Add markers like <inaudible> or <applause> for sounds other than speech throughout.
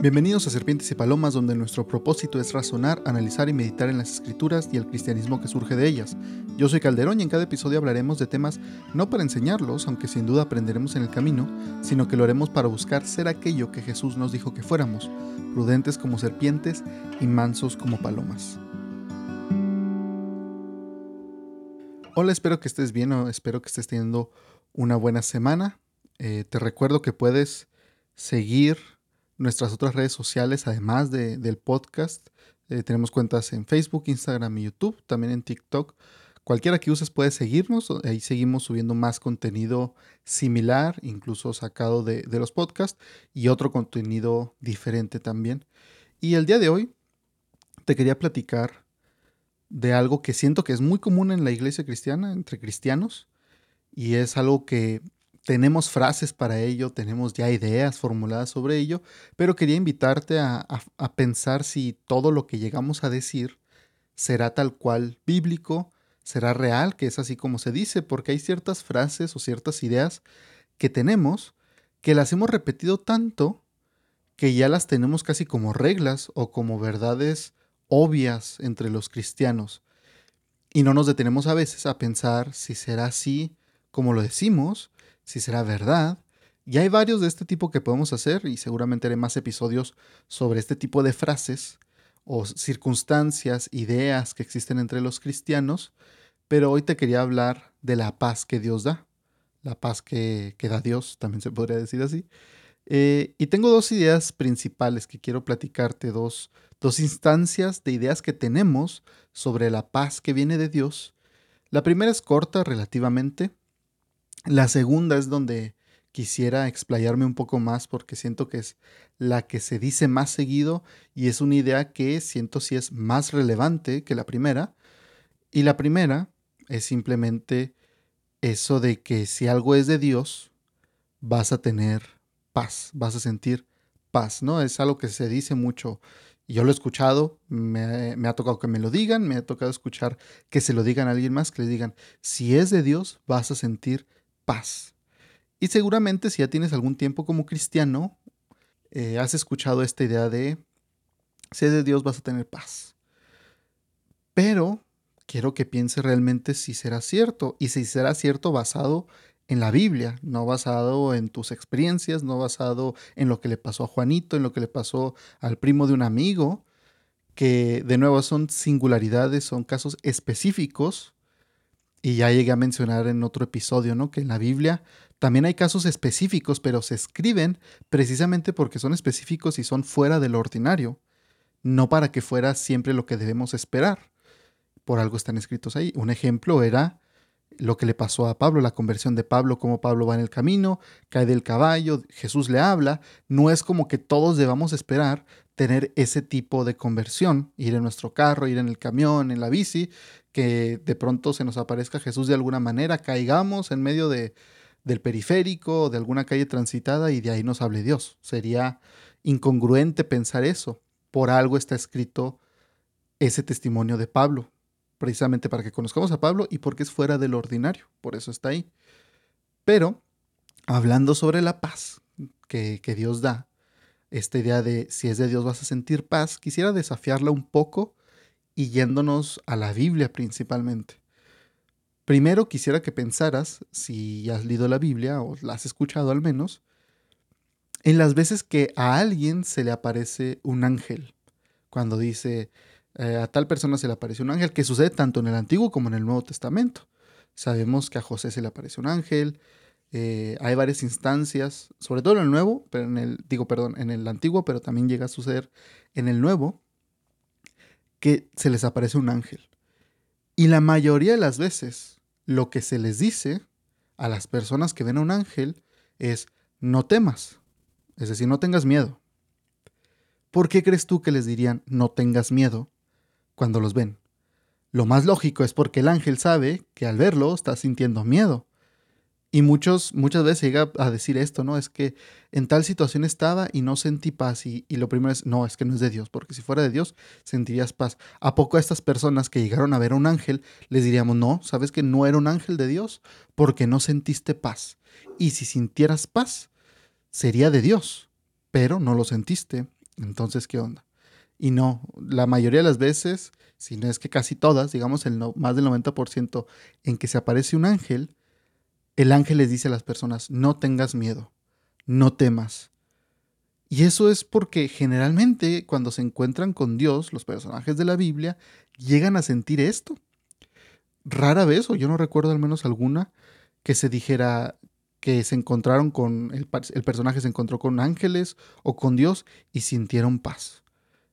Bienvenidos a Serpientes y Palomas, donde nuestro propósito es razonar, analizar y meditar en las escrituras y el cristianismo que surge de ellas. Yo soy Calderón y en cada episodio hablaremos de temas no para enseñarlos, aunque sin duda aprenderemos en el camino, sino que lo haremos para buscar ser aquello que Jesús nos dijo que fuéramos, prudentes como serpientes y mansos como palomas. Hola, espero que estés bien o espero que estés teniendo una buena semana. Eh, te recuerdo que puedes seguir nuestras otras redes sociales, además del podcast. Eh, tenemos cuentas en Facebook, Instagram y YouTube, también en TikTok. Cualquiera que uses puede seguirnos, ahí seguimos subiendo más contenido similar, incluso sacado de, de los podcasts, y otro contenido diferente también. Y el día de hoy te quería platicar de algo que siento que es muy común en la iglesia cristiana, entre cristianos, y es algo que tenemos frases para ello, tenemos ya ideas formuladas sobre ello, pero quería invitarte a, pensar si todo lo que llegamos a decir será tal cual bíblico, será real, que es así como se dice, porque hay ciertas frases o ciertas ideas que tenemos que las hemos repetido tanto que ya las tenemos casi como reglas o como verdades obvias entre los cristianos. Y no nos detenemos a veces a pensar si será así como lo decimos, si será verdad. Y hay varios de este tipo que podemos hacer y seguramente haré más episodios sobre este tipo de frases o circunstancias, ideas que existen entre los cristianos, pero hoy te quería hablar de la paz que Dios da, la paz que, da Dios, también se podría decir así. Eh, y tengo dos ideas principales que quiero platicarte, dos, dos instancias de ideas que tenemos sobre la paz que viene de Dios. La primera es corta relativamente, la segunda es donde quisiera explayarme un poco más porque siento que es la que se dice más seguido y es una idea que siento si es más relevante que la primera. Y la primera es simplemente eso de que si algo es de Dios, vas a tener paz, vas a sentir paz, ¿no? Es algo que se dice mucho. Yo lo he escuchado, me, me, ha tocado que me lo digan, me ha tocado escuchar que se lo digan a alguien más, que le digan, si es de Dios, vas a sentir paz. Y seguramente si ya tienes algún tiempo como cristiano, eh, has escuchado esta idea de, si de Dios vas a tener paz. Pero quiero que piense realmente si será cierto y si será cierto basado en la Biblia, no basado en tus experiencias, no basado en lo que le pasó a Juanito, en lo que le pasó al primo de un amigo, que de nuevo son singularidades, son casos específicos y ya llegué a mencionar en otro episodio, ¿no? Que en la Biblia también hay casos específicos, pero se escriben precisamente porque son específicos y son fuera de lo ordinario, no para que fuera siempre lo que debemos esperar. Por algo están escritos ahí. Un ejemplo era lo que le pasó a Pablo, la conversión de Pablo, cómo Pablo va en el camino, cae del caballo, Jesús le habla. No es como que todos debamos esperar tener ese tipo de conversión, ir en nuestro carro, ir en el camión, en la bici, que de pronto se nos aparezca Jesús de alguna manera, caigamos en medio de, del periférico, de alguna calle transitada y de ahí nos hable Dios. Sería incongruente pensar eso. Por algo está escrito ese testimonio de Pablo, precisamente para que conozcamos a Pablo y porque es fuera del ordinario, por eso está ahí. Pero, hablando sobre la paz que, que Dios da, esta idea de si es de Dios vas a sentir paz, quisiera desafiarla un poco y yéndonos a la Biblia principalmente. Primero quisiera que pensaras, si has leído la Biblia o la has escuchado al menos, en las veces que a alguien se le aparece un ángel. Cuando dice, eh, a tal persona se le aparece un ángel, que sucede tanto en el Antiguo como en el Nuevo Testamento. Sabemos que a José se le aparece un ángel, eh, hay varias instancias, sobre todo en el Nuevo, pero en el, digo, perdón, en el Antiguo, pero también llega a suceder en el Nuevo, que se les aparece un ángel. Y la mayoría de las veces lo que se les dice a las personas que ven a un ángel es no temas, es decir, no tengas miedo. ¿Por qué crees tú que les dirían no tengas miedo cuando los ven? Lo más lógico es porque el ángel sabe que al verlo está sintiendo miedo. Y muchos, muchas veces llega a decir esto, ¿no? Es que en tal situación estaba y no sentí paz. Y, lo primero es, no, es que no es de Dios, porque si fuera de Dios, sentirías paz. ¿A poco a estas personas que llegaron a ver a un ángel les diríamos, no, sabes que no era un ángel de Dios porque no sentiste paz? Y si sintieras paz, sería de Dios, pero no lo sentiste. Entonces, ¿qué onda? Y no, la mayoría de las veces, si no es que casi todas, digamos el más del 90% en que se aparece un ángel, el ángel les dice a las personas, no tengas miedo, no temas. Y eso es porque generalmente cuando se encuentran con Dios, los personajes de la Biblia llegan a sentir esto. Rara vez, o yo no recuerdo al menos alguna, que se dijera que se encontraron con, el, personaje se encontró con ángeles o con Dios y sintieron paz.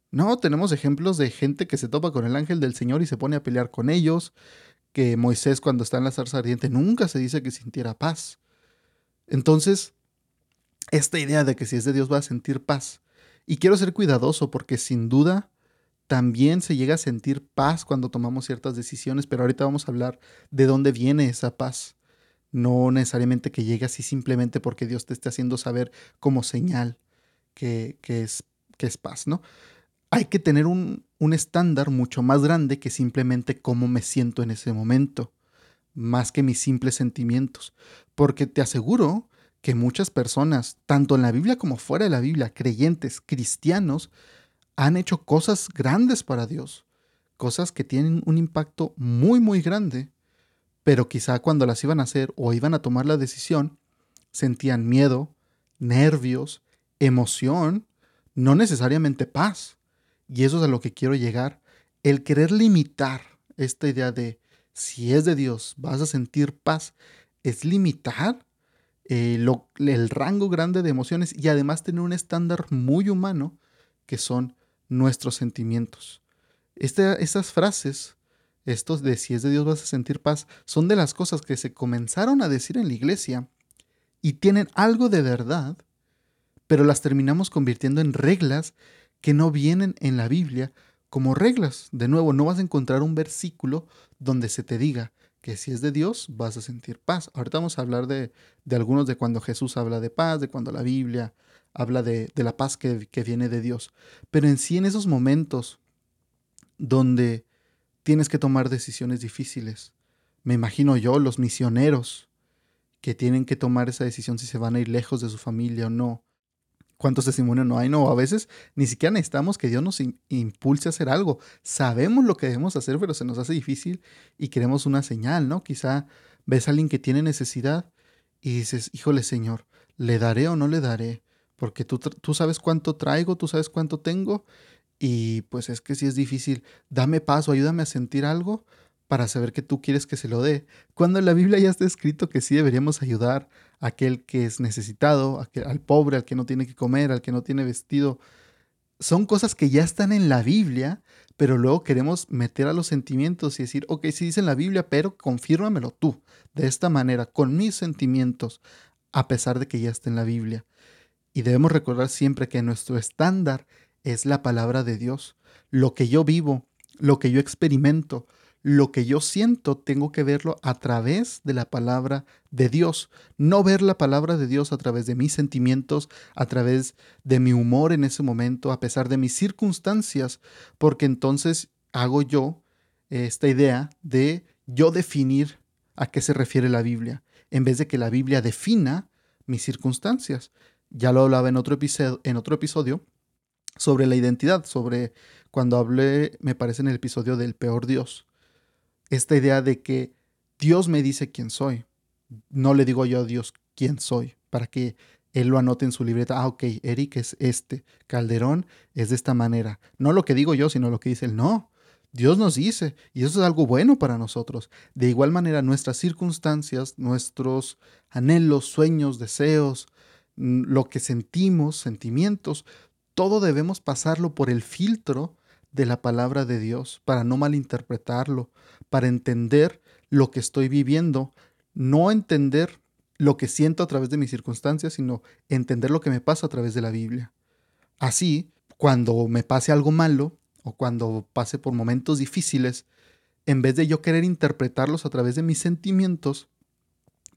No, tenemos ejemplos de gente que se topa con el ángel del Señor y se pone a pelear con ellos, que Moisés cuando está en la zarza ardiente nunca se dice que sintiera paz. Entonces, esta idea de que si es de Dios va a sentir paz. Y quiero ser cuidadoso porque sin duda también se llega a sentir paz cuando tomamos ciertas decisiones, pero ahorita vamos a hablar de dónde viene esa paz. No necesariamente que llegue así simplemente porque Dios te esté haciendo saber como señal que, es, que es paz, ¿no? hay que tener un, estándar mucho más grande que simplemente cómo me siento en ese momento, más que mis simples sentimientos. Porque te aseguro que muchas personas, tanto en la Biblia como fuera de la Biblia, creyentes, cristianos, han hecho cosas grandes para Dios, cosas que tienen un impacto muy, muy grande, pero quizá cuando las iban a hacer o iban a tomar la decisión, sentían miedo, nervios, emoción, no necesariamente paz y eso es a lo que quiero llegar, el querer limitar esta idea de si es de Dios vas a sentir paz, es limitar eh, el rango grande de emociones y además tener un estándar muy humano que son nuestros sentimientos. Este, estas frases, estos de si es de Dios vas a sentir paz, son de las cosas que se comenzaron a decir en la iglesia y tienen algo de verdad, pero las terminamos convirtiendo en reglas que no vienen en la Biblia como reglas. De nuevo, no vas a encontrar un versículo donde se te diga que si es de Dios vas a sentir paz. Ahorita vamos a hablar de, algunos de cuando Jesús habla de paz, de cuando la Biblia habla de, la paz que, que viene de Dios. Pero en sí, en esos momentos donde tienes que tomar decisiones difíciles, me imagino yo, los misioneros que tienen que tomar esa decisión si se van a ir lejos de su familia o no, ¿Cuántos testimonios no hay? No, a veces ni siquiera necesitamos que Dios nos impulse a hacer algo. Sabemos lo que debemos hacer, pero se nos hace difícil y queremos una señal, ¿no? Quizá ves a alguien que tiene necesidad y dices, híjole Señor, ¿le daré o no le daré? Porque tú, tú sabes cuánto traigo, tú sabes cuánto tengo y pues es que si es difícil, dame paso, ayúdame a sentir algo para saber que tú quieres que se lo dé. Cuando en la Biblia ya está escrito que sí deberíamos ayudar a aquel que es necesitado, al pobre, al que no tiene que comer, al que no tiene vestido. Son cosas que ya están en la Biblia, pero luego queremos meter a los sentimientos y decir, ok, sí dice en la Biblia, pero confírmamelo tú, de esta manera, con mis sentimientos, a pesar de que ya está en la Biblia. Y debemos recordar siempre que nuestro estándar es la palabra de Dios, lo que yo vivo, lo que yo experimento, lo que yo siento tengo que verlo a través de la palabra de Dios, no ver la palabra de Dios a través de mis sentimientos, a través de mi humor en ese momento, a pesar de mis circunstancias, porque entonces hago yo esta idea de yo definir a qué se refiere la Biblia, en vez de que la Biblia defina mis circunstancias. Ya lo hablaba en otro episodio, en otro episodio sobre la identidad, sobre cuando hablé, me parece en el episodio del peor Dios esta idea de que Dios me dice quién soy. No le digo yo a Dios quién soy, para que Él lo anote en su libreta. Ah, ok, Eric es este, Calderón es de esta manera. No lo que digo yo, sino lo que dice Él. No, Dios nos dice, y eso es algo bueno para nosotros. De igual manera, nuestras circunstancias, nuestros anhelos, sueños, deseos, mm, lo que sentimos, sentimientos, todo debemos pasarlo por el filtro de la palabra de Dios para no malinterpretarlo, para entender lo que estoy viviendo, no entender lo que siento a través de mis circunstancias, sino entender lo que me pasa a través de la Biblia. Así, cuando me pase algo malo o cuando pase por momentos difíciles, en vez de yo querer interpretarlos a través de mis sentimientos,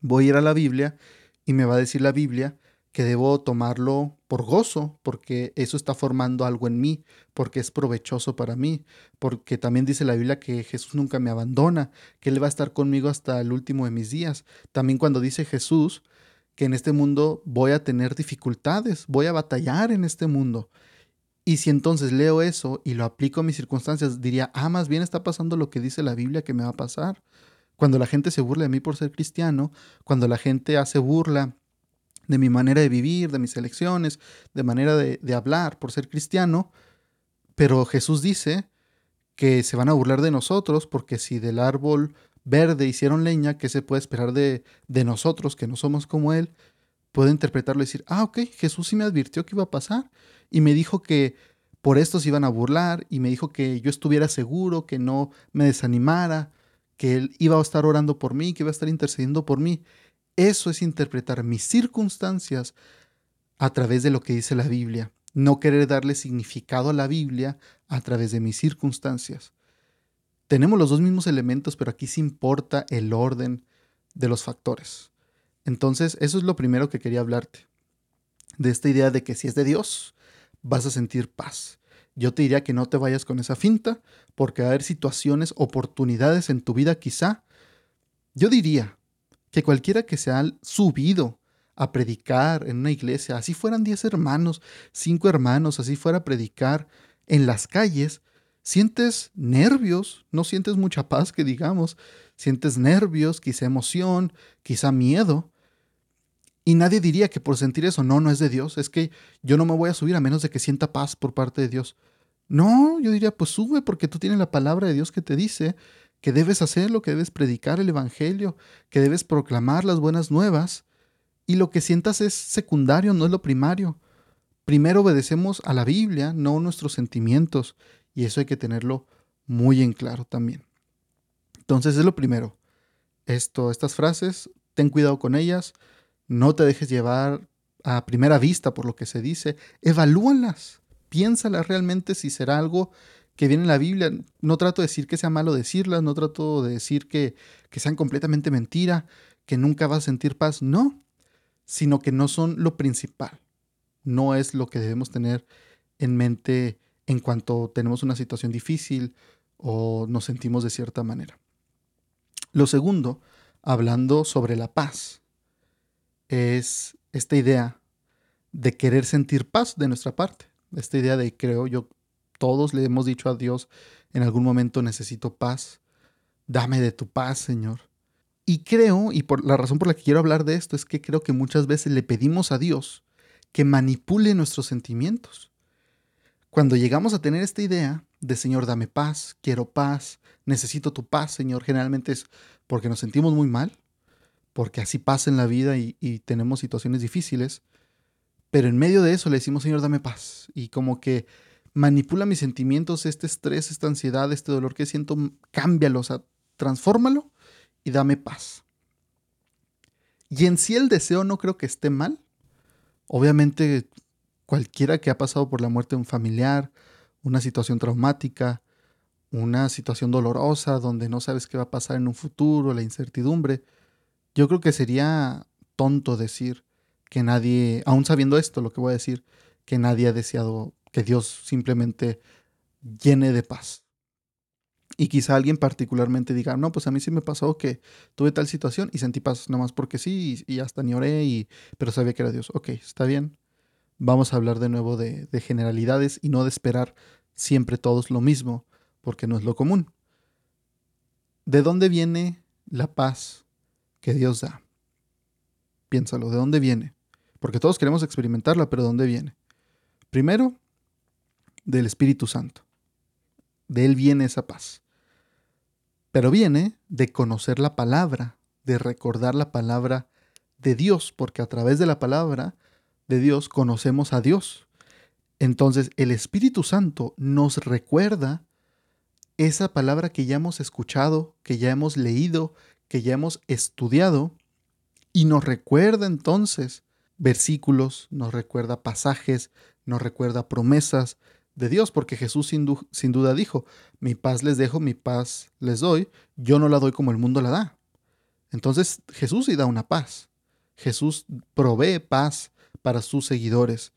voy a ir a la Biblia y me va a decir la Biblia que debo tomarlo por gozo, porque eso está formando algo en mí, porque es provechoso para mí, porque también dice la Biblia que Jesús nunca me abandona, que Él va a estar conmigo hasta el último de mis días. También cuando dice Jesús que en este mundo voy a tener dificultades, voy a batallar en este mundo. Y si entonces leo eso y lo aplico a mis circunstancias, diría, ah, más bien está pasando lo que dice la Biblia que me va a pasar. Cuando la gente se burla de mí por ser cristiano, cuando la gente hace burla de mi manera de vivir, de mis elecciones, de manera de, hablar por ser cristiano, pero Jesús dice que se van a burlar de nosotros porque si del árbol verde hicieron leña, ¿qué se puede esperar de, de nosotros que no somos como Él? Puedo interpretarlo y decir, ah, ok, Jesús sí me advirtió que iba a pasar y me dijo que por esto se iban a burlar y me dijo que yo estuviera seguro, que no me desanimara, que Él iba a estar orando por mí, que iba a estar intercediendo por mí. Eso es interpretar mis circunstancias a través de lo que dice la Biblia, no querer darle significado a la Biblia a través de mis circunstancias. Tenemos los dos mismos elementos, pero aquí sí importa el orden de los factores. Entonces, eso es lo primero que quería hablarte. De esta idea de que si es de Dios, vas a sentir paz. Yo te diría que no te vayas con esa finta, porque va a haber situaciones, oportunidades en tu vida quizá. Yo diría que cualquiera que se ha subido a predicar en una iglesia, así fueran 10 hermanos, 5 hermanos, así fuera a predicar en las calles, sientes nervios, no sientes mucha paz que digamos, sientes nervios, quizá emoción, quizá miedo. Y nadie diría que por sentir eso, no, no es de Dios, es que yo no me voy a subir a menos de que sienta paz por parte de Dios. No, yo diría, pues sube porque tú tienes la palabra de Dios que te dice que debes hacerlo, que debes predicar el Evangelio, que debes proclamar las buenas nuevas. Y lo que sientas es secundario, no es lo primario. Primero obedecemos a la Biblia, no nuestros sentimientos. Y eso hay que tenerlo muy en claro también. Entonces es lo primero. Esto, estas frases, ten cuidado con ellas, no te dejes llevar a primera vista por lo que se dice, evalúalas, piénsalas realmente si será algo que viene en la Biblia. No trato de decir que sea malo decirlas, no trato de decir que, que sean completamente mentira, que nunca vas a sentir paz, no, sino que no son lo principal, no es lo que debemos tener en mente en cuanto tenemos una situación difícil o nos sentimos de cierta manera. Lo segundo, hablando sobre la paz, es esta idea de querer sentir paz de nuestra parte. Esta idea de, creo yo, todos le hemos dicho a Dios en algún momento necesito paz. Dame de tu paz, Señor. Y creo, y por la razón por la que quiero hablar de esto, es que creo que muchas veces le pedimos a Dios que manipule nuestros sentimientos. Cuando llegamos a tener esta idea de Señor, dame paz, quiero paz, necesito tu paz, Señor, generalmente es porque nos sentimos muy mal, porque así pasa en la vida y, tenemos situaciones difíciles, pero en medio de eso le decimos, Señor, dame paz, y como que manipula mis sentimientos, este estrés, esta ansiedad, este dolor que siento, cámbialo, o sea, transfórmalo y dame paz. Y en sí el deseo no creo que esté mal. Obviamente cualquiera que ha pasado por la muerte de un familiar, una situación traumática, una situación dolorosa donde no sabes qué va a pasar en un futuro, la incertidumbre, yo creo que sería tonto decir que nadie, aún sabiendo esto, lo que voy a decir, que nadie ha deseado que Dios simplemente llene de paz. Y quizá alguien particularmente diga, no, pues a mí sí me pasó que tuve tal situación y sentí paz nomás porque sí, y, hasta ni oré, y, pero sabía que era Dios. Ok, está bien, vamos a hablar de nuevo de, generalidades y no de esperar siempre todos lo mismo, porque no es lo común. ¿De dónde viene la paz que Dios da? Piénsalo, ¿de dónde viene? Porque todos queremos experimentarla, pero ¿de dónde viene? Primero, del Espíritu Santo. De Él viene esa paz. Pero viene de conocer la palabra, de recordar la palabra de Dios, porque a través de la palabra de Dios conocemos a Dios. Entonces el Espíritu Santo nos recuerda esa palabra que ya hemos escuchado, que ya hemos leído, que ya hemos estudiado, y nos recuerda entonces versículos, nos recuerda pasajes, nos recuerda promesas de Dios, porque Jesús sin, duda dijo, mi paz les dejo, mi paz les doy, yo no la doy como el mundo la da. Entonces Jesús sí da una paz. Jesús provee paz para sus seguidores.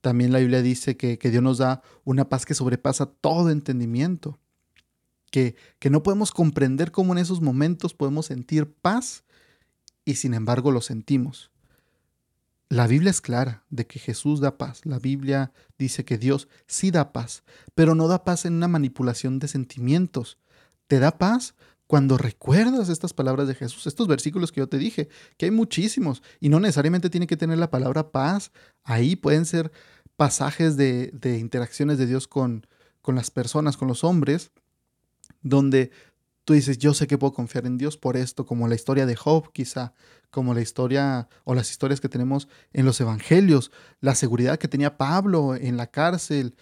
También la Biblia dice que, Dios nos da una paz que sobrepasa todo entendimiento, que, que no podemos comprender cómo en esos momentos podemos sentir paz y sin embargo lo sentimos. La Biblia es clara de que Jesús da paz. La Biblia dice que Dios sí da paz, pero no da paz en una manipulación de sentimientos. Te da paz cuando recuerdas estas palabras de Jesús, estos versículos que yo te dije, que hay muchísimos, y no necesariamente tiene que tener la palabra paz, ahí pueden ser pasajes de, interacciones de Dios con, con las personas, con los hombres, donde tú dices, yo sé que puedo confiar en Dios por esto, como la historia de Job quizá, como la historia o las historias que tenemos en los evangelios, la seguridad que tenía Pablo en la cárcel,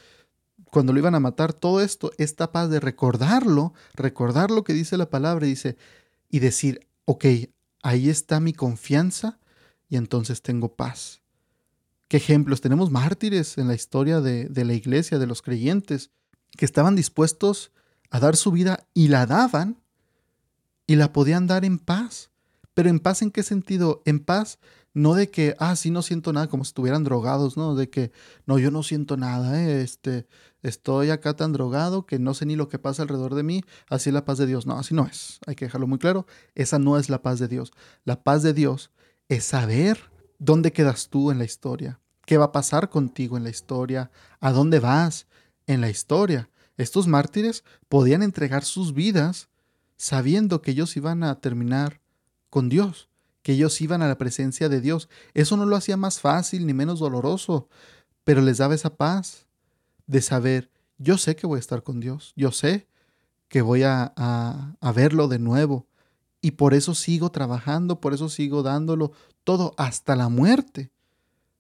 cuando lo iban a matar, todo esto es capaz de recordarlo, recordar lo que dice la palabra y y decir, ok, ahí está mi confianza y entonces tengo paz. ¿Qué ejemplos? Tenemos mártires en la historia de, de la iglesia, de los creyentes, que estaban dispuestos a dar su vida y la daban y la podían dar en paz. Pero en paz en qué sentido? En paz no de que, ah, sí, no siento nada, como si estuvieran drogados, ¿no? De que, no, yo no siento nada, ¿eh? este, estoy acá tan drogado que no sé ni lo que pasa alrededor de mí, así es la paz de Dios. No, así no es, hay que dejarlo muy claro, esa no es la paz de Dios. La paz de Dios es saber dónde quedas tú en la historia, qué va a pasar contigo en la historia, a dónde vas en la historia. Estos mártires podían entregar sus vidas sabiendo que ellos iban a terminar con Dios que ellos iban a la presencia de Dios. Eso no lo hacía más fácil ni menos doloroso, pero les daba esa paz de saber, yo sé que voy a estar con Dios, yo sé que voy a, a, verlo de nuevo. Y por eso sigo trabajando, por eso sigo dándolo todo hasta la muerte,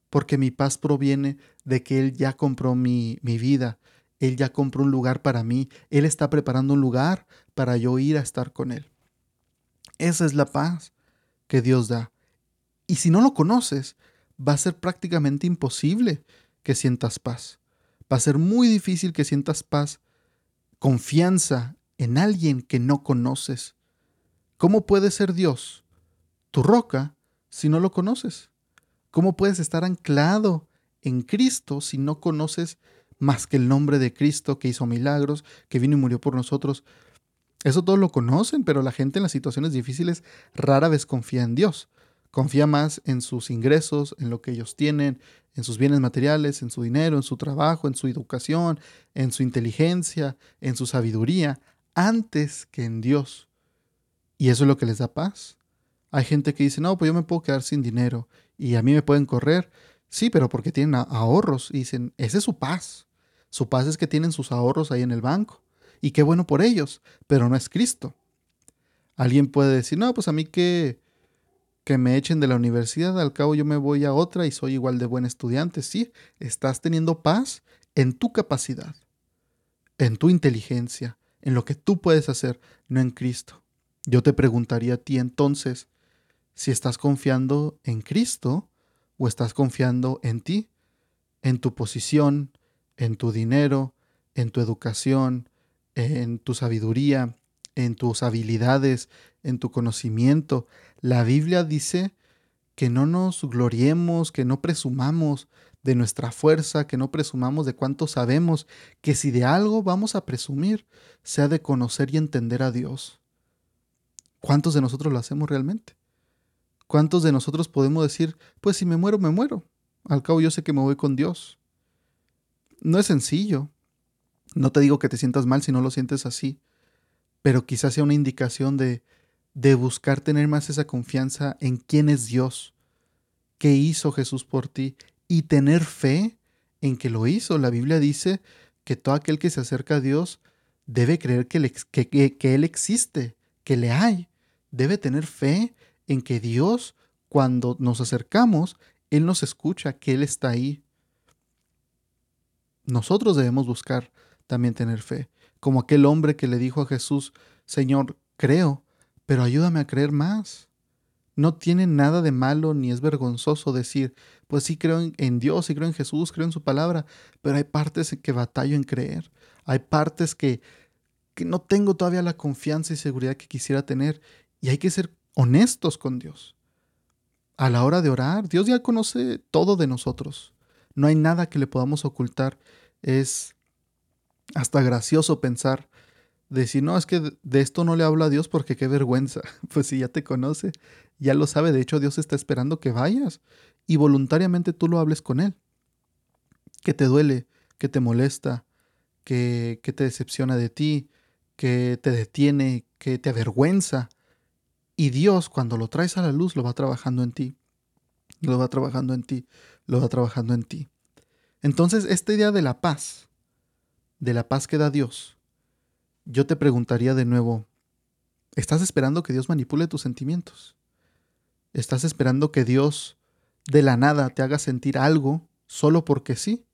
porque mi paz proviene de que Él ya compró mi, mi vida, Él ya compró un lugar para mí, Él está preparando un lugar para yo ir a estar con Él. Esa es la paz que Dios da. Y si no lo conoces, va a ser prácticamente imposible que sientas paz. Va a ser muy difícil que sientas paz, confianza en alguien que no conoces. ¿Cómo puede ser Dios tu roca si no lo conoces? ¿Cómo puedes estar anclado en Cristo si no conoces más que el nombre de Cristo que hizo milagros, que vino y murió por nosotros? Eso todos lo conocen, pero la gente en las situaciones difíciles rara vez confía en Dios. Confía más en sus ingresos, en lo que ellos tienen, en sus bienes materiales, en su dinero, en su trabajo, en su educación, en su inteligencia, en su sabiduría, antes que en Dios. Y eso es lo que les da paz. Hay gente que dice, no, pues yo me puedo quedar sin dinero y a mí me pueden correr. Sí, pero porque tienen ahorros. Y dicen, esa es su paz. Su paz es que tienen sus ahorros ahí en el banco y qué bueno por ellos, pero no es Cristo. Alguien puede decir, no, pues a mí que, que me echen de la universidad, al cabo yo me voy a otra y soy igual de buen estudiante. Sí, estás teniendo paz en tu capacidad, en tu inteligencia, en lo que tú puedes hacer, no en Cristo. Yo te preguntaría a ti entonces si estás confiando en Cristo o estás confiando en ti, en tu posición, en tu dinero, en tu educación, en tu sabiduría, en tus habilidades, en tu conocimiento. La Biblia dice que no nos gloriemos, que no presumamos de nuestra fuerza, que no presumamos de cuánto sabemos, que si de algo vamos a presumir, sea de conocer y entender a Dios. ¿Cuántos de nosotros lo hacemos realmente? ¿Cuántos de nosotros podemos decir, pues si me muero, me muero? Al cabo yo sé que me voy con Dios. No es sencillo, no te digo que te sientas mal si no lo sientes así, pero quizás sea una indicación de, de buscar tener más esa confianza en quién es Dios, qué hizo Jesús por ti y tener fe en que lo hizo. La Biblia dice que todo aquel que se acerca a Dios debe creer que, que, que Él existe, que le hay. Debe tener fe en que Dios, cuando nos acercamos, Él nos escucha, que Él está ahí. Nosotros debemos buscar también tener fe. Como aquel hombre que le dijo a Jesús, Señor, creo, pero ayúdame a creer más. No tiene nada de malo ni es vergonzoso decir, pues sí creo en, Dios, sí creo en Jesús, creo en su palabra, pero hay partes en que batallo en creer. Hay partes que, que no tengo todavía la confianza y seguridad que quisiera tener y hay que ser honestos con Dios. A la hora de orar, Dios ya conoce todo de nosotros. No hay nada que le podamos ocultar. Es hasta gracioso pensar, decir, no, es que de esto no le habla a Dios porque qué vergüenza. <laughs> Pues si ya te conoce, ya lo sabe, de hecho Dios está esperando que vayas y voluntariamente tú lo hables con Él. Que te duele, que te molesta, que, que te decepciona de ti, que te detiene, que te avergüenza. Y Dios, cuando lo traes a la luz, lo va trabajando en ti. Lo va trabajando en ti, lo va trabajando en ti. Entonces, esta idea de la paz, de la paz que da Dios, yo te preguntaría de nuevo, ¿estás esperando que Dios manipule tus sentimientos? ¿Estás esperando que Dios de la nada te haga sentir algo solo porque sí?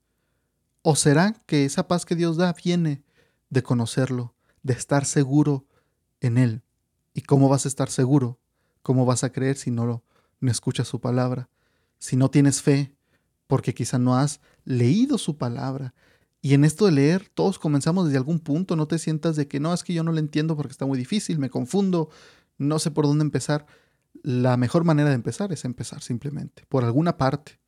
¿O será que esa paz que Dios da viene de conocerlo, de estar seguro en Él? ¿Y cómo vas a estar seguro? ¿Cómo vas a creer si no, no escuchas su palabra? Si no tienes fe, porque quizá no has leído su palabra. Y en esto de leer, todos comenzamos desde algún punto, no te sientas de que no, es que yo no lo entiendo porque está muy difícil, me confundo, no sé por dónde empezar. La mejor manera de empezar es empezar simplemente, por alguna parte.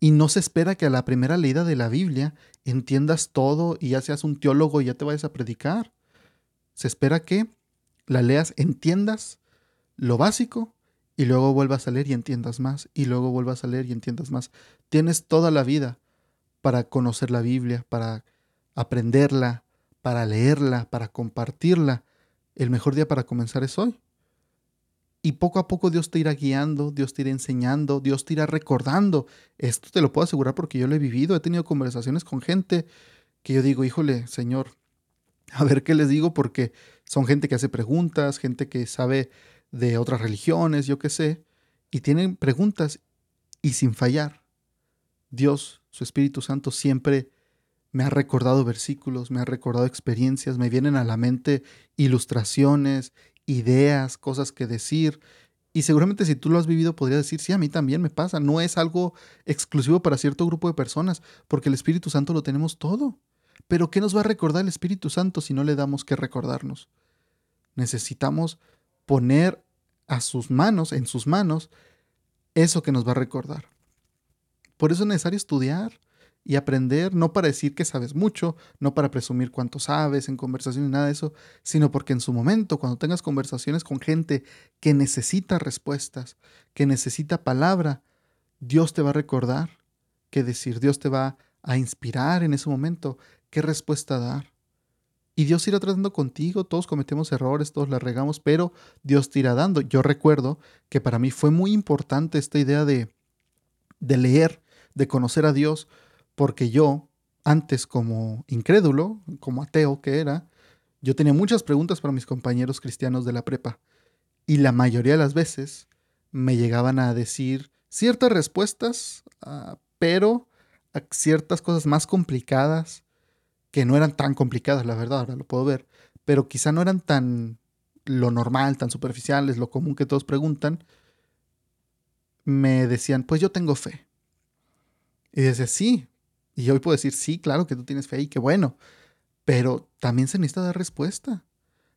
Y no se espera que a la primera leída de la Biblia entiendas todo y ya seas un teólogo y ya te vayas a predicar. Se espera que la leas, entiendas lo básico y luego vuelvas a leer y entiendas más y luego vuelvas a leer y entiendas más. Tienes toda la vida para conocer la Biblia, para aprenderla, para leerla, para compartirla. El mejor día para comenzar es hoy. Y poco a poco Dios te irá guiando, Dios te irá enseñando, Dios te irá recordando. Esto te lo puedo asegurar porque yo lo he vivido. He tenido conversaciones con gente que yo digo, híjole, Señor, a ver qué les digo porque son gente que hace preguntas, gente que sabe de otras religiones, yo qué sé, y tienen preguntas y sin fallar. Dios, su Espíritu Santo, siempre me ha recordado versículos, me ha recordado experiencias, me vienen a la mente ilustraciones, ideas, cosas que decir. Y seguramente si tú lo has vivido podría decir, sí, a mí también me pasa. No es algo exclusivo para cierto grupo de personas, porque el Espíritu Santo lo tenemos todo. Pero ¿qué nos va a recordar el Espíritu Santo si no le damos que recordarnos? Necesitamos poner a sus manos, en sus manos, eso que nos va a recordar. Por eso es necesario estudiar, y aprender, no para decir que sabes mucho, no para presumir cuánto sabes en conversación ni nada de eso, sino porque en su momento, cuando tengas conversaciones con gente que necesita respuestas, que necesita palabra, Dios te va a recordar qué decir, Dios te va a inspirar en ese momento qué respuesta dar. Y Dios irá tratando contigo, todos cometemos errores, todos la regamos, pero Dios te irá dando. Yo recuerdo que para mí fue muy importante esta idea de, de leer, de conocer a Dios, porque yo, antes como incrédulo, como ateo que era, yo tenía muchas preguntas para mis compañeros cristianos de la prepa. Y la mayoría de las veces me llegaban a decir ciertas respuestas, uh, pero a ciertas cosas más complicadas, que no eran tan complicadas, la verdad, ahora lo puedo ver, pero quizá no eran tan lo normal, tan superficiales, lo común que todos preguntan, me decían, pues yo tengo fe. Y decía, sí, y hoy puedo decir, sí, claro que tú tienes fe y qué bueno, pero también se necesita dar respuesta.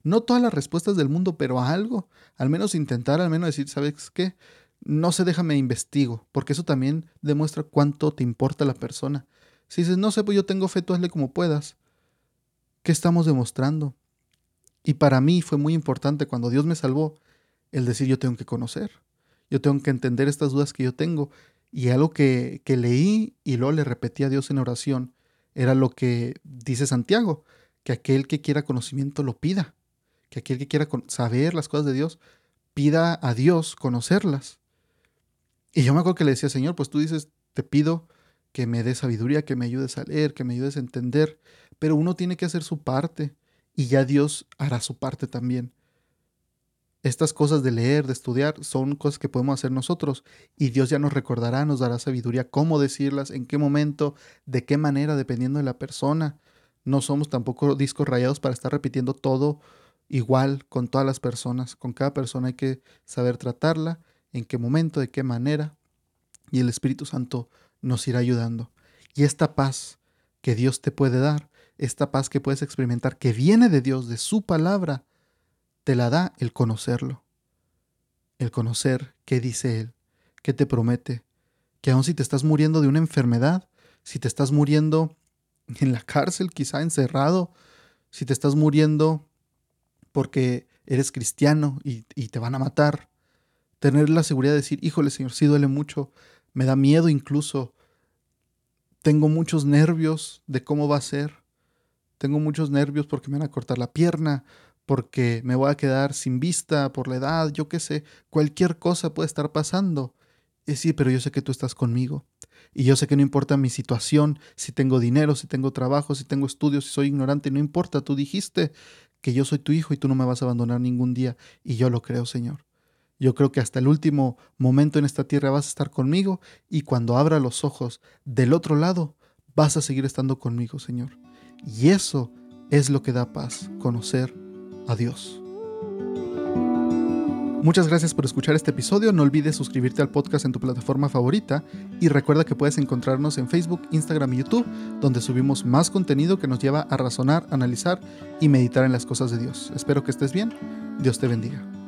No todas las respuestas del mundo, pero a algo. Al menos intentar, al menos decir, ¿sabes qué? No sé, déjame investigo, porque eso también demuestra cuánto te importa la persona. Si dices, no sé, pues yo tengo fe, tú hazle como puedas. ¿Qué estamos demostrando? Y para mí fue muy importante cuando Dios me salvó el decir, yo tengo que conocer, yo tengo que entender estas dudas que yo tengo y algo que, leí y luego le repetí a Dios en oración era lo que dice Santiago, que aquel que quiera conocimiento lo pida, que aquel que quiera saber las cosas de Dios, pida a Dios conocerlas. Y yo me acuerdo que le decía, Señor, pues tú dices, te pido que me dé sabiduría, que me ayudes a leer, que me ayudes a entender, pero uno tiene que hacer su parte y ya Dios hará su parte también. Estas cosas de leer, de estudiar, son cosas que podemos hacer nosotros y Dios ya nos recordará, nos dará sabiduría, cómo decirlas, en qué momento, de qué manera, dependiendo de la persona. No somos tampoco discos rayados para estar repitiendo todo igual con todas las personas. Con cada persona hay que saber tratarla, en qué momento, de qué manera. Y el Espíritu Santo nos irá ayudando. Y esta paz que Dios te puede dar, esta paz que puedes experimentar, que viene de Dios, de su palabra, te la da el conocerlo. El conocer qué dice Él, qué te promete, que aun si te estás muriendo de una enfermedad, si te estás muriendo en la cárcel, quizá encerrado, si te estás muriendo porque eres cristiano y, te van a matar, tener la seguridad de decir, híjole Señor, sí duele mucho, me da miedo incluso. Tengo muchos nervios de cómo va a ser. Tengo muchos nervios porque me van a cortar la pierna, porque me voy a quedar sin vista por la edad, yo qué sé, cualquier cosa puede estar pasando. Y sí, pero yo sé que tú estás conmigo. Y yo sé que no importa mi situación, si tengo dinero, si tengo trabajo, si tengo estudios, si soy ignorante, no importa. Tú dijiste que yo soy tu hijo y tú no me vas a abandonar ningún día. Y yo lo creo, Señor. Yo creo que hasta el último momento en esta tierra vas a estar conmigo y cuando abra los ojos del otro lado, vas a seguir estando conmigo, Señor. Y eso es lo que da paz, conocer a Dios. Muchas gracias por escuchar este episodio. No olvides suscribirte al podcast en tu plataforma favorita y recuerda que puedes encontrarnos en Facebook, Instagram y YouTube, donde subimos más contenido que nos lleva a razonar, analizar y meditar en las cosas de Dios. Espero que estés bien. Dios te bendiga.